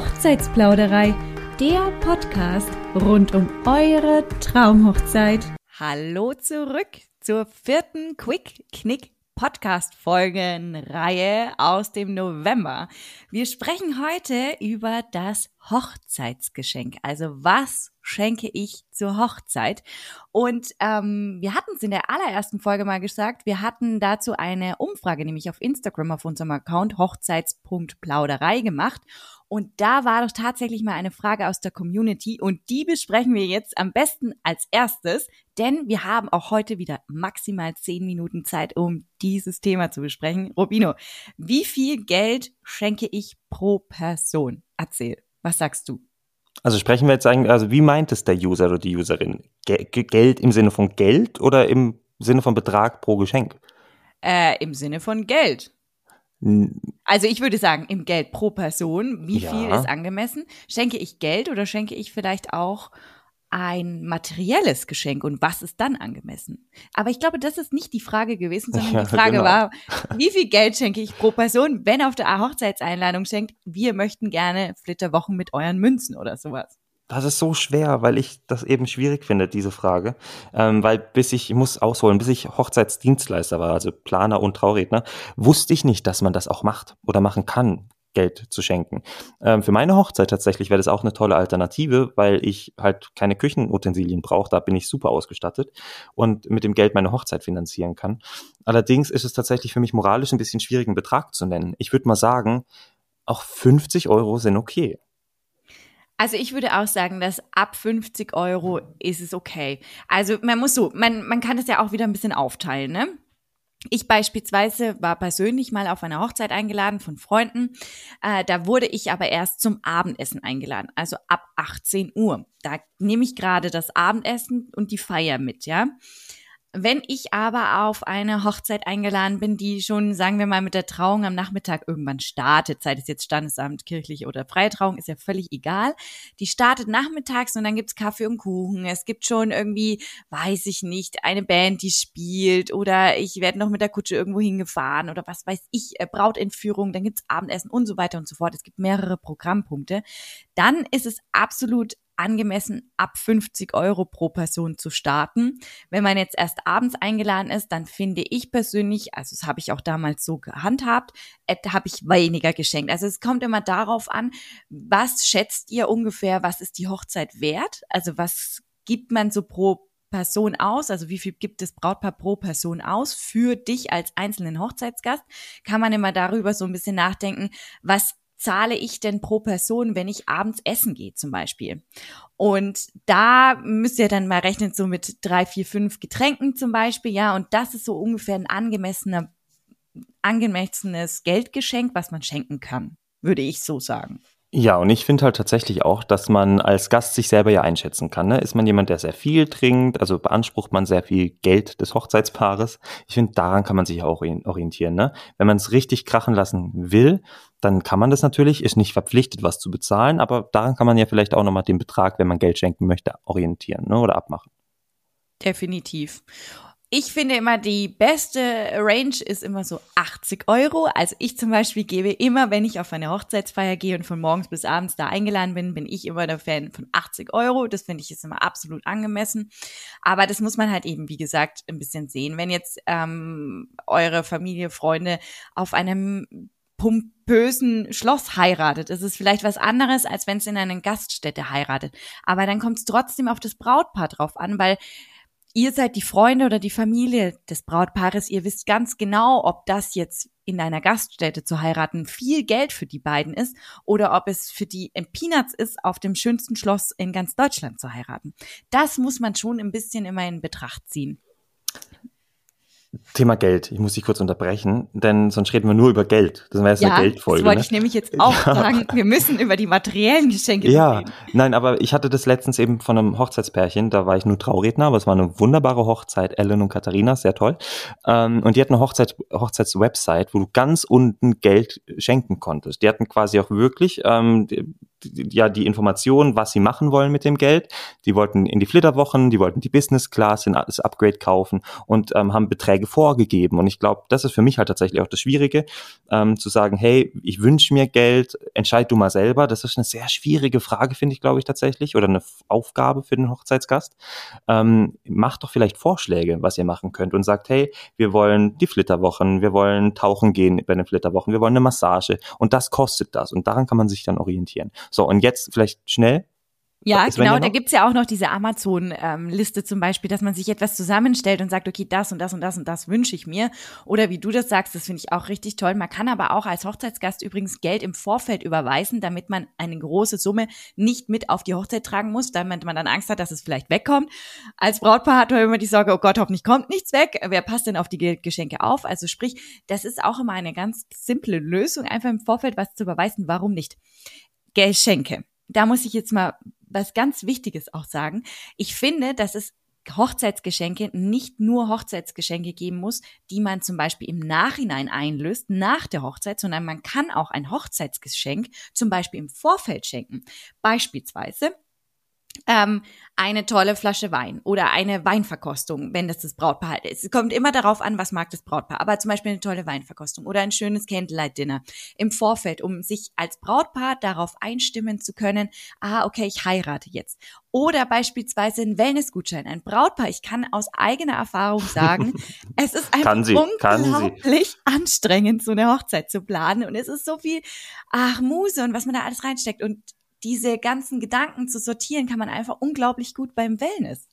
Hochzeitsplauderei, der Podcast rund um eure Traumhochzeit. Hallo zurück zur vierten Quick Knick Podcast Folgenreihe aus dem November. Wir sprechen heute über das Hochzeitsgeschenk. Also was schenke ich zur Hochzeit? Und ähm, wir hatten es in der allerersten Folge mal gesagt, wir hatten dazu eine Umfrage, nämlich auf Instagram auf unserem Account hochzeits.plauderei gemacht. Und da war doch tatsächlich mal eine Frage aus der Community und die besprechen wir jetzt am besten als erstes, denn wir haben auch heute wieder maximal zehn Minuten Zeit, um dieses Thema zu besprechen. Robino, wie viel Geld schenke ich pro Person? Erzähl, was sagst du? Also sprechen wir jetzt eigentlich, also wie meint es der User oder die Userin? Geld im Sinne von Geld oder im Sinne von Betrag pro Geschenk? Äh, Im Sinne von Geld. Also ich würde sagen, im Geld pro Person, wie ja. viel ist angemessen? Schenke ich Geld oder schenke ich vielleicht auch ein materielles Geschenk und was ist dann angemessen? Aber ich glaube, das ist nicht die Frage gewesen, sondern die Frage genau. war, wie viel Geld schenke ich pro Person, wenn auf der Hochzeitseinladung schenkt, wir möchten gerne Flitterwochen mit euren Münzen oder sowas. Das ist so schwer, weil ich das eben schwierig finde, diese Frage. Ähm, weil bis ich, ich muss ausholen, bis ich Hochzeitsdienstleister war, also Planer und Trauredner, wusste ich nicht, dass man das auch macht oder machen kann. Geld zu schenken. Ähm, für meine Hochzeit tatsächlich wäre das auch eine tolle Alternative, weil ich halt keine Küchenutensilien brauche, da bin ich super ausgestattet und mit dem Geld meine Hochzeit finanzieren kann. Allerdings ist es tatsächlich für mich moralisch ein bisschen schwierig, einen Betrag zu nennen. Ich würde mal sagen, auch 50 Euro sind okay. Also ich würde auch sagen, dass ab 50 Euro ist es okay. Also man muss so, man, man kann das ja auch wieder ein bisschen aufteilen, ne? Ich beispielsweise war persönlich mal auf einer Hochzeit eingeladen von Freunden. Äh, da wurde ich aber erst zum Abendessen eingeladen, also ab 18 Uhr. Da nehme ich gerade das Abendessen und die Feier mit, ja. Wenn ich aber auf eine Hochzeit eingeladen bin, die schon, sagen wir mal, mit der Trauung am Nachmittag irgendwann startet, sei es jetzt Standesamt, kirchliche oder freie Trauung, ist ja völlig egal. Die startet nachmittags und dann gibt's Kaffee und Kuchen. Es gibt schon irgendwie, weiß ich nicht, eine Band, die spielt oder ich werde noch mit der Kutsche irgendwo hingefahren oder was weiß ich, äh, Brautentführung, dann gibt's Abendessen und so weiter und so fort. Es gibt mehrere Programmpunkte. Dann ist es absolut angemessen ab 50 Euro pro Person zu starten. Wenn man jetzt erst abends eingeladen ist, dann finde ich persönlich, also das habe ich auch damals so gehandhabt, äh, habe ich weniger geschenkt. Also es kommt immer darauf an, was schätzt ihr ungefähr, was ist die Hochzeit wert? Also was gibt man so pro Person aus, also wie viel gibt das Brautpaar pro Person aus für dich als einzelnen Hochzeitsgast, kann man immer darüber so ein bisschen nachdenken, was zahle ich denn pro Person, wenn ich abends essen gehe zum Beispiel? Und da müsst ihr dann mal rechnen, so mit drei, vier, fünf Getränken zum Beispiel, ja, und das ist so ungefähr ein angemessener, angemessenes Geldgeschenk, was man schenken kann, würde ich so sagen. Ja, und ich finde halt tatsächlich auch, dass man als Gast sich selber ja einschätzen kann. Ne? Ist man jemand, der sehr viel trinkt, also beansprucht man sehr viel Geld des Hochzeitspaares. Ich finde, daran kann man sich auch orientieren. Ne? Wenn man es richtig krachen lassen will, dann kann man das natürlich, ist nicht verpflichtet, was zu bezahlen, aber daran kann man ja vielleicht auch nochmal den Betrag, wenn man Geld schenken möchte, orientieren ne? oder abmachen. Definitiv. Ich finde immer, die beste Range ist immer so 80 Euro. Also ich zum Beispiel gebe immer, wenn ich auf eine Hochzeitsfeier gehe und von morgens bis abends da eingeladen bin, bin ich immer der Fan von 80 Euro. Das finde ich ist immer absolut angemessen. Aber das muss man halt eben, wie gesagt, ein bisschen sehen. Wenn jetzt ähm, eure Familie, Freunde auf einem pompösen Schloss heiratet. Es ist vielleicht was anderes, als wenn es in einer Gaststätte heiratet. Aber dann kommt es trotzdem auf das Brautpaar drauf an, weil ihr seid die Freunde oder die Familie des Brautpaares, ihr wisst ganz genau, ob das jetzt in einer Gaststätte zu heiraten viel Geld für die beiden ist oder ob es für die im Peanuts ist, auf dem schönsten Schloss in ganz Deutschland zu heiraten. Das muss man schon ein bisschen immer in Betracht ziehen. Thema Geld. Ich muss dich kurz unterbrechen, denn sonst reden wir nur über Geld. Das wäre jetzt ja, eine Geldfolge. Das wollte ne? ich nämlich jetzt auch ja. sagen. Wir müssen über die materiellen Geschenke ja. reden. Ja, nein, aber ich hatte das letztens eben von einem Hochzeitspärchen. Da war ich nur Trauredner, aber es war eine wunderbare Hochzeit. Ellen und Katharina, sehr toll. Ähm, und die hatten eine Hochzeit, Hochzeitswebsite, wo du ganz unten Geld schenken konntest. Die hatten quasi auch wirklich ähm, ja die Information, was sie machen wollen mit dem Geld. Die wollten in die Flitterwochen, die wollten die Business Class, das Upgrade kaufen und ähm, haben Beträge vorgegeben. Und ich glaube, das ist für mich halt tatsächlich auch das Schwierige, ähm, zu sagen, hey, ich wünsche mir Geld, entscheid du mal selber. Das ist eine sehr schwierige Frage, finde ich, glaube ich tatsächlich, oder eine Aufgabe für den Hochzeitsgast. Ähm, macht doch vielleicht Vorschläge, was ihr machen könnt und sagt, hey, wir wollen die Flitterwochen, wir wollen tauchen gehen bei den Flitterwochen, wir wollen eine Massage und das kostet das und daran kann man sich dann orientieren. So, und jetzt vielleicht schnell ja, genau, da gibt's ja auch noch diese Amazon-Liste ähm, zum Beispiel, dass man sich etwas zusammenstellt und sagt, okay, das und das und das und das wünsche ich mir. Oder wie du das sagst, das finde ich auch richtig toll. Man kann aber auch als Hochzeitsgast übrigens Geld im Vorfeld überweisen, damit man eine große Summe nicht mit auf die Hochzeit tragen muss, damit man dann Angst hat, dass es vielleicht wegkommt. Als Brautpaar hat man immer die Sorge, oh Gott, hoffentlich kommt nichts weg. Wer passt denn auf die Geschenke auf? Also sprich, das ist auch immer eine ganz simple Lösung, einfach im Vorfeld was zu überweisen. Warum nicht? Geschenke. Da muss ich jetzt mal was ganz Wichtiges auch sagen. Ich finde, dass es Hochzeitsgeschenke nicht nur Hochzeitsgeschenke geben muss, die man zum Beispiel im Nachhinein einlöst, nach der Hochzeit, sondern man kann auch ein Hochzeitsgeschenk zum Beispiel im Vorfeld schenken. Beispielsweise ähm, eine tolle Flasche Wein oder eine Weinverkostung, wenn das das Brautpaar ist. Es kommt immer darauf an, was mag das Brautpaar. Aber zum Beispiel eine tolle Weinverkostung oder ein schönes Candlelight-Dinner im Vorfeld, um sich als Brautpaar darauf einstimmen zu können, ah, okay, ich heirate jetzt. Oder beispielsweise ein Wellnessgutschein. Ein Brautpaar, ich kann aus eigener Erfahrung sagen, es ist einfach sie, unglaublich anstrengend, so eine Hochzeit zu planen. Und es ist so viel, ach, Muse und was man da alles reinsteckt. Und diese ganzen Gedanken zu sortieren, kann man einfach unglaublich gut beim Wellness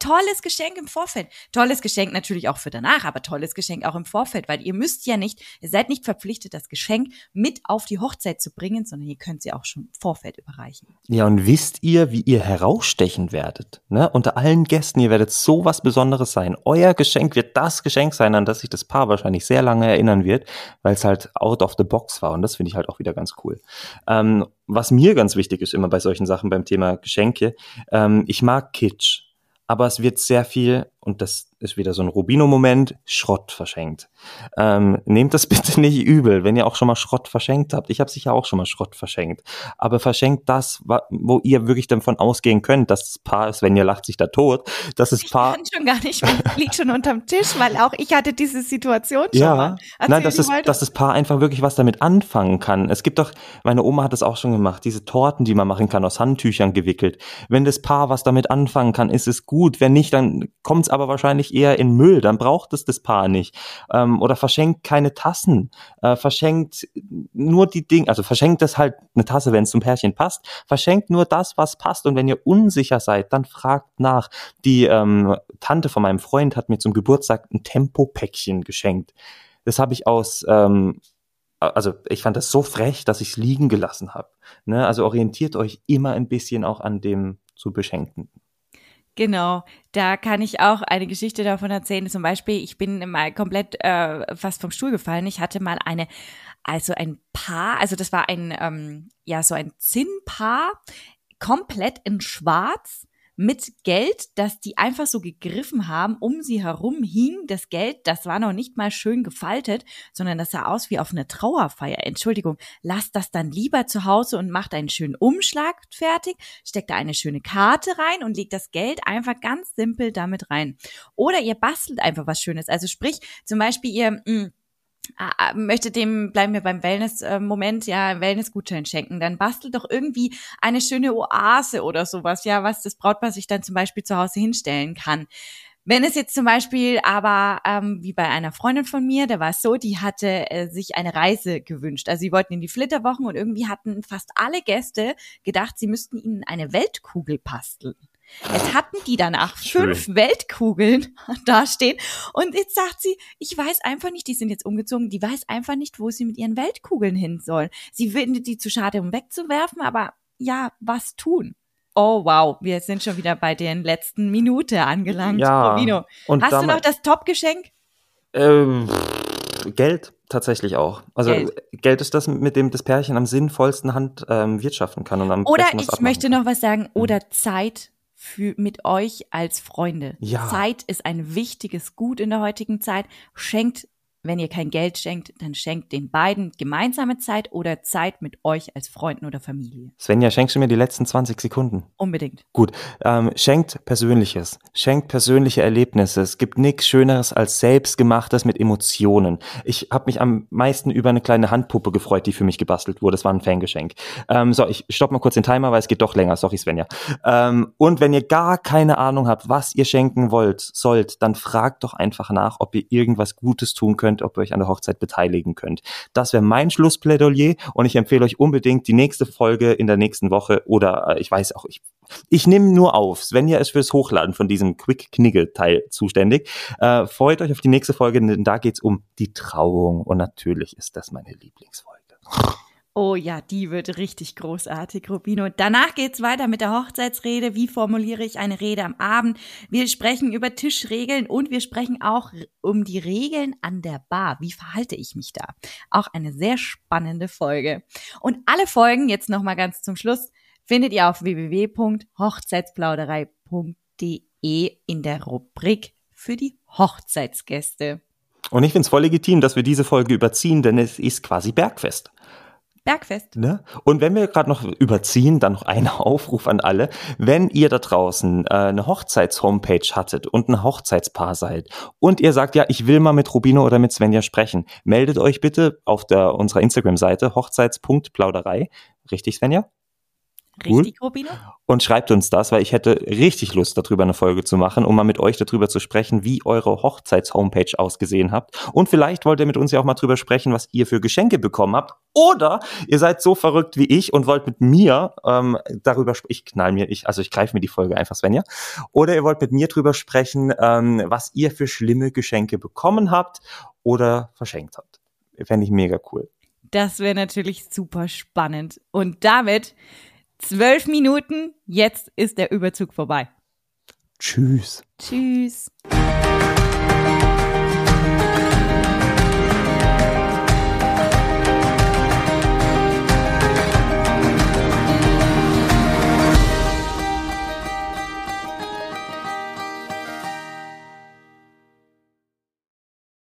tolles Geschenk im Vorfeld. Tolles Geschenk natürlich auch für danach, aber tolles Geschenk auch im Vorfeld, weil ihr müsst ja nicht, ihr seid nicht verpflichtet, das Geschenk mit auf die Hochzeit zu bringen, sondern ihr könnt sie auch schon im Vorfeld überreichen. Ja, und wisst ihr, wie ihr herausstechen werdet? Ne? Unter allen Gästen, ihr werdet so was Besonderes sein. Euer Geschenk wird das Geschenk sein, an das sich das Paar wahrscheinlich sehr lange erinnern wird, weil es halt out of the box war. Und das finde ich halt auch wieder ganz cool. Ähm, was mir ganz wichtig ist immer bei solchen Sachen beim Thema Geschenke, ähm, ich mag Kitsch aber es wird sehr viel, und das ist wieder so ein Rubino-Moment, Schrott verschenkt. Ähm, nehmt das bitte nicht übel, wenn ihr auch schon mal Schrott verschenkt habt. Ich habe sicher auch schon mal Schrott verschenkt. Aber verschenkt das, wo ihr wirklich davon ausgehen könnt, dass das Paar ist, wenn ihr lacht sich da tot, dass das Paar... Ich kann schon gar nicht, mehr, liegt schon unterm Tisch, weil auch ich hatte diese Situation schon ja, mal. nein, dass das, dass das Paar einfach wirklich was damit anfangen kann. Es gibt doch, meine Oma hat das auch schon gemacht, diese Torten, die man machen kann, aus Handtüchern gewickelt. Wenn das Paar was damit anfangen kann, ist es gut. Wenn nicht, dann kommt es aber wahrscheinlich eher in Müll, dann braucht es das Paar nicht. Ähm, oder verschenkt keine Tassen, äh, verschenkt nur die Dinge, also verschenkt das halt eine Tasse, wenn es zum Pärchen passt, verschenkt nur das, was passt. Und wenn ihr unsicher seid, dann fragt nach. Die ähm, Tante von meinem Freund hat mir zum Geburtstag ein Tempopäckchen geschenkt. Das habe ich aus ähm, also ich fand das so frech, dass ich es liegen gelassen habe. Ne? Also orientiert euch immer ein bisschen auch an dem zu beschenken. Genau, da kann ich auch eine Geschichte davon erzählen. Zum Beispiel, ich bin mal komplett äh, fast vom Stuhl gefallen. Ich hatte mal eine, also ein Paar, also das war ein, ähm, ja, so ein Zinnpaar, komplett in Schwarz mit Geld, das die einfach so gegriffen haben. Um sie herum hing das Geld, das war noch nicht mal schön gefaltet, sondern das sah aus wie auf eine Trauerfeier. Entschuldigung, lasst das dann lieber zu Hause und macht einen schönen Umschlag fertig, steckt da eine schöne Karte rein und legt das Geld einfach ganz simpel damit rein. Oder ihr bastelt einfach was Schönes. Also sprich, zum Beispiel ihr, mh, ah, möchte dem, bleiben wir beim Wellness-Moment, ja, Wellness-Gutschein schenken, dann bastelt doch irgendwie eine schöne Oase oder sowas, ja, was das Brautpaar sich dann zum Beispiel zu Hause hinstellen kann. Wenn es jetzt zum Beispiel aber, ähm, wie bei einer Freundin von mir, da war es so, die hatte äh, sich eine Reise gewünscht. Also sie wollten in die Flitterwochen und irgendwie hatten fast alle Gäste gedacht, sie müssten ihnen eine Weltkugel basteln. Jetzt hatten die danach Schön. fünf Weltkugeln dastehen. Und jetzt sagt sie, ich weiß einfach nicht, die sind jetzt umgezogen, die weiß einfach nicht, wo sie mit ihren Weltkugeln hin soll. Sie findet die zu schade, um wegzuwerfen, aber ja, was tun? Oh wow, wir sind schon wieder bei der letzten Minute angelangt. Ja. Provino. Und Hast du noch das Top-Geschenk? Ähm, Geld tatsächlich auch. Also Geld. Geld. ist das, mit dem das Pärchen am sinnvollsten Hand ähm, wirtschaften kann und am Oder ich möchte noch was sagen. Oder mhm. Zeit für, mit euch als Freunde. Ja. Zeit ist ein wichtiges Gut in der heutigen Zeit. Schenkt wenn ihr kein Geld schenkt, dann schenkt den beiden gemeinsame Zeit oder Zeit mit euch als Freunden oder Familie. Svenja, schenkst du mir die letzten 20 Sekunden? Unbedingt. Gut, ähm, schenkt Persönliches, schenkt persönliche Erlebnisse. Es gibt nichts Schöneres als Selbstgemachtes mit Emotionen. Ich habe mich am meisten über eine kleine Handpuppe gefreut, die für mich gebastelt wurde. Das war ein Fangeschenk. Ähm, so, ich stopp mal kurz den Timer, weil es geht doch länger. Sorry, Svenja. Ähm, und wenn ihr gar keine Ahnung habt, was ihr schenken wollt, sollt, dann fragt doch einfach nach, ob ihr irgendwas Gutes tun könnt könnt, ob ihr euch an der Hochzeit beteiligen könnt. Das wäre mein Schlussplädoyer und ich empfehle euch unbedingt die nächste Folge in der nächsten Woche oder äh, ich weiß auch, ich, ich nehme nur auf. Svenja ist fürs Hochladen von diesem Quick-Knigge-Teil zuständig. Äh, freut euch auf die nächste Folge, denn da geht's um die Trauung und natürlich ist das meine Lieblingsfolge. Oh ja, die wird richtig großartig, Rubino. Danach geht's weiter mit der Hochzeitsrede. Wie formuliere ich eine Rede am Abend? Wir sprechen über Tischregeln und wir sprechen auch um die Regeln an der Bar. Wie verhalte ich mich da? Auch eine sehr spannende Folge. Und alle Folgen, jetzt nochmal ganz zum Schluss, findet ihr auf www.hochzeitsplauderei.de in der Rubrik für die Hochzeitsgäste. Und ich finde es voll legitim, dass wir diese Folge überziehen, denn es ist quasi Bergfest. Bergfest. Ne? Und wenn wir gerade noch überziehen, dann noch ein Aufruf an alle. Wenn ihr da draußen äh, eine Hochzeits-Homepage hattet und ein Hochzeitspaar seid und ihr sagt, ja, ich will mal mit Rubino oder mit Svenja sprechen, meldet euch bitte auf der, unserer Instagram-Seite hochzeits.plauderei. Richtig, Svenja? Richtig, cool. Rubino? Und schreibt uns das, weil ich hätte richtig Lust, darüber eine Folge zu machen, um mal mit euch darüber zu sprechen, wie eure Hochzeits-Homepage ausgesehen habt. Und vielleicht wollt ihr mit uns ja auch mal drüber sprechen, was ihr für Geschenke bekommen habt. Oder ihr seid so verrückt wie ich und wollt mit mir ähm, darüber sprechen. Ich knall mir, ich, also ich greife mir die Folge einfach, Svenja. Oder ihr wollt mit mir drüber sprechen, ähm, was ihr für schlimme Geschenke bekommen habt oder verschenkt habt. Fände ich mega cool. Das wäre natürlich super spannend. Und damit Zwölf Minuten, jetzt ist der Überzug vorbei. Tschüss. Tschüss.